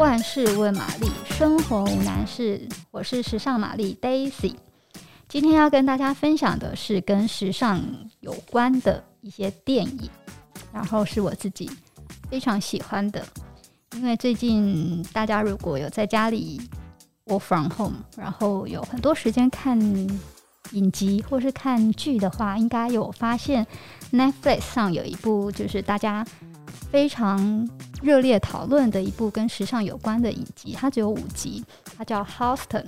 万事问玛丽，生活无难事。我是时尚玛丽 Daisy，今天要跟大家分享的是跟时尚有关的一些电影，然后是我自己非常喜欢的。因为最近大家如果有在家里 work from home，然后有很多时间看影集或是看剧的话，应该有发现 Netflix 上有一部就是大家非常热烈讨论的一部跟时尚有关的影集，它只有五集，它叫《Holston·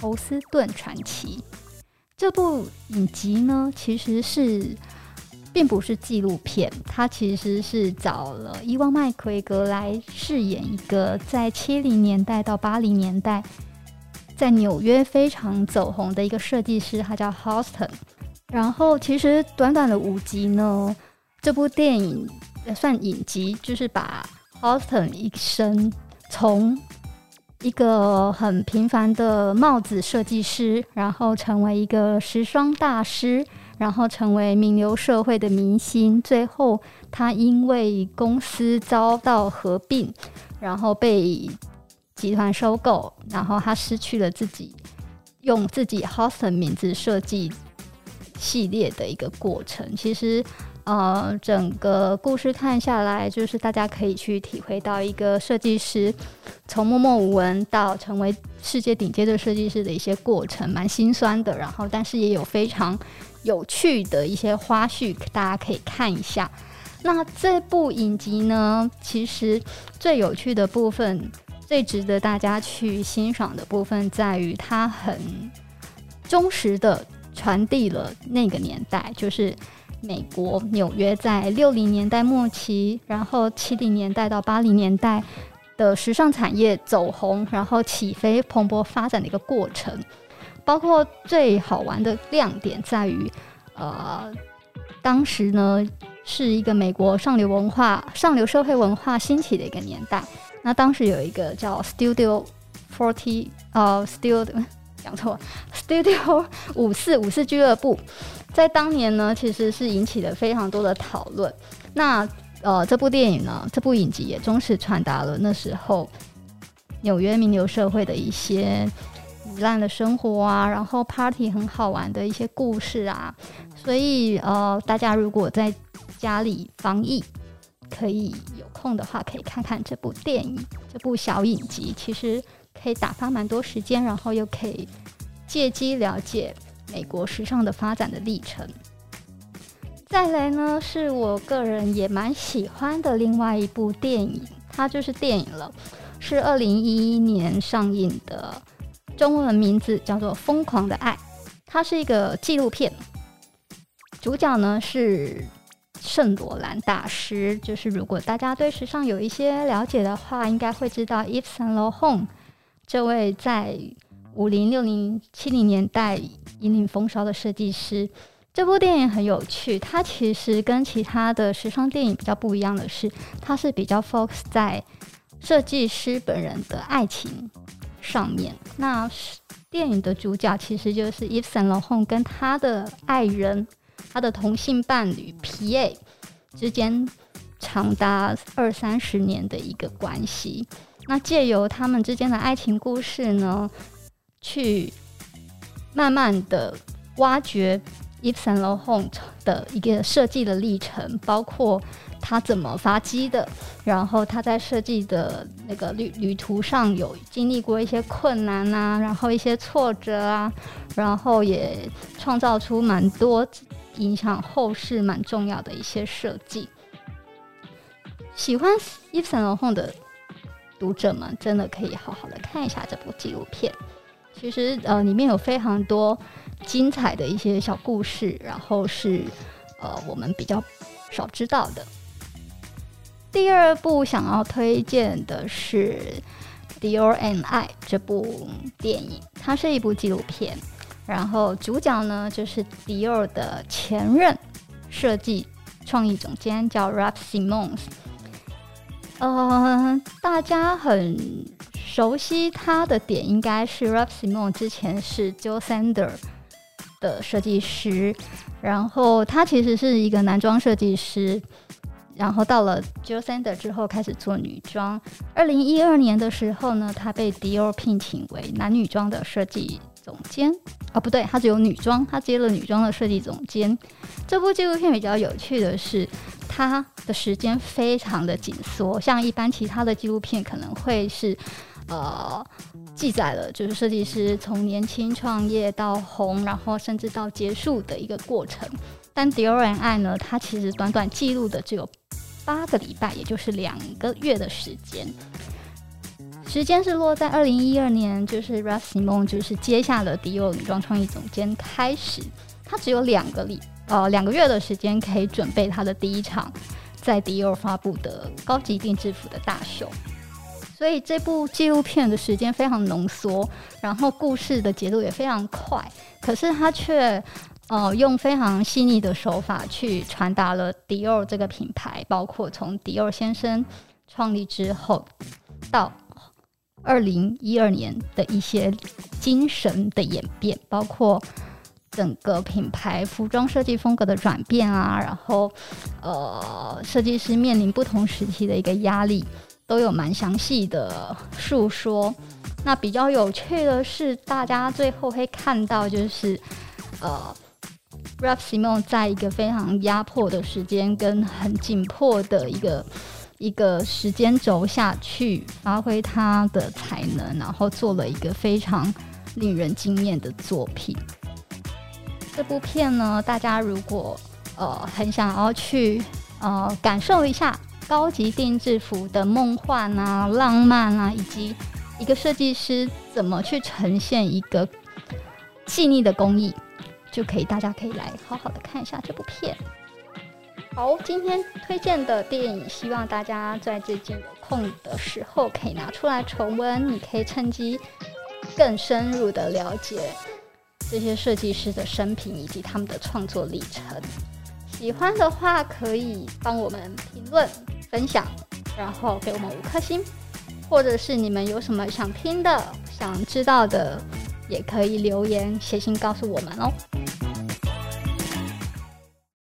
侯斯顿传奇》。这部影集呢，其实是并不是纪录片，它其实是找了伊万麦奎格来饰演一个在七零年代到八零年代在纽约非常走红的一个设计师，他叫 Holston。然后，其实短短的五集呢，这部电影算影集，就是把 Halston 一生从一个很平凡的帽子设计师，然后成为一个时装大师，然后成为名流社会的明星，最后他因为公司遭到合并，然后被集团收购，然后他失去了自己用自己 Halston 名字设计系列的一个过程。其实。呃，整个故事看下来，就是大家可以去体会到一个设计师从默默无闻到成为世界顶尖的设计师的一些过程，蛮心酸的。然后，但是也有非常有趣的一些花絮，大家可以看一下。那这部影集呢，其实最有趣的部分，最值得大家去欣赏的部分，在于它很忠实的传递了那个年代，就是。美国纽约在六零年代末期，然后七零年代到八零年代的时尚产业走红，然后起飞蓬勃发展的一个过程。包括最好玩的亮点在于，呃，当时呢是一个美国上流文化、上流社会文化兴起的一个年代。那当时有一个叫 Studio Forty，呃，Studio 讲错，Studio 五四五四俱乐部。在当年呢，其实是引起了非常多的讨论。那呃，这部电影呢，这部影集也忠实传达了那时候纽约名流社会的一些糜烂的生活啊，然后 party 很好玩的一些故事啊。所以呃，大家如果在家里防疫，可以有空的话，可以看看这部电影，这部小影集，其实可以打发蛮多时间，然后又可以借机了解。美国时尚的发展的历程。再来呢，是我个人也蛮喜欢的另外一部电影，它就是电影了，是二零一一年上映的，中文名字叫做《疯狂的爱》，它是一个纪录片，主角呢是圣罗兰大师，就是如果大家对时尚有一些了解的话，应该会知道 Yves Saint Laurent 这位在五零、六零、七零年代。引领风骚的设计师，这部电影很有趣。它其实跟其他的时尚电影比较不一样的是，它是比较 focus 在设计师本人的爱情上面。那电影的主角其实就是 Eve Laurent 跟他的爱人，他的同性伴侣 P.A 之间长达二三十年的一个关系。那借由他们之间的爱情故事呢，去。慢慢的挖掘 Yves Saint Laurent 的一个设计的历程，包括他怎么发迹的，然后他在设计的那个旅旅途上有经历过一些困难啊，然后一些挫折啊，然后也创造出蛮多影响后世蛮重要的一些设计。喜欢 Yves Saint Laurent 的读者们，真的可以好好的看一下这部纪录片。其实呃，里面有非常多精彩的一些小故事，然后是呃我们比较少知道的。第二部想要推荐的是《Dior and I》这部电影，它是一部纪录片，然后主角呢就是迪奥的前任设计创意总监叫 Ralph Simons，呃，大家很。熟悉他的点应该是 Raf Simons 之前是 Joe Sander 的设计师，然后他其实是一个男装设计师，然后到了 Joe Sander 之后开始做女装。二零一二年的时候呢，他被 Dior 聘请为男女装的设计总监。哦，不对，他只有女装，他接了女装的设计总监。这部纪录片比较有趣的是，他的时间非常的紧缩，像一般其他的纪录片可能会是。呃，记载了就是设计师从年轻创业到红，然后甚至到结束的一个过程。但 Dior and I 呢，它其实短短记录的只有八个礼拜，也就是两个月的时间。时间是落在二零一二年，就是 Ralph Simon 就是接下了 Dior 女装创意总监开始，他只有两个礼呃两个月的时间可以准备他的第一场在 Dior 发布的高级定制服的大秀。所以这部纪录片的时间非常浓缩，然后故事的节奏也非常快，可是他却呃用非常细腻的手法去传达了迪奥这个品牌，包括从迪奥先生创立之后到二零一二年的一些精神的演变，包括整个品牌服装设计风格的转变啊，然后呃设计师面临不同时期的一个压力。都有蛮详细的述说。那比较有趣的是，大家最后会看到，就是呃 Rapp Simon 在一个非常压迫的时间跟很紧迫的一个一个时间轴下去发挥他的才能，然后做了一个非常令人惊艳的作品。这部片呢，大家如果呃很想要去呃感受一下。高级定制服的梦幻啊、浪漫啊，以及一个设计师怎么去呈现一个细腻的工艺，就可以大家可以来好好的看一下这部片。好，今天推荐的电影，希望大家在最近有空的时候可以拿出来重温，你可以趁机更深入的了解这些设计师的生平以及他们的创作历程。喜欢的话，可以帮我们评论。分享，然后给我们五颗星，或者是你们有什么想听的、想知道的，也可以留言写信告诉我们哦。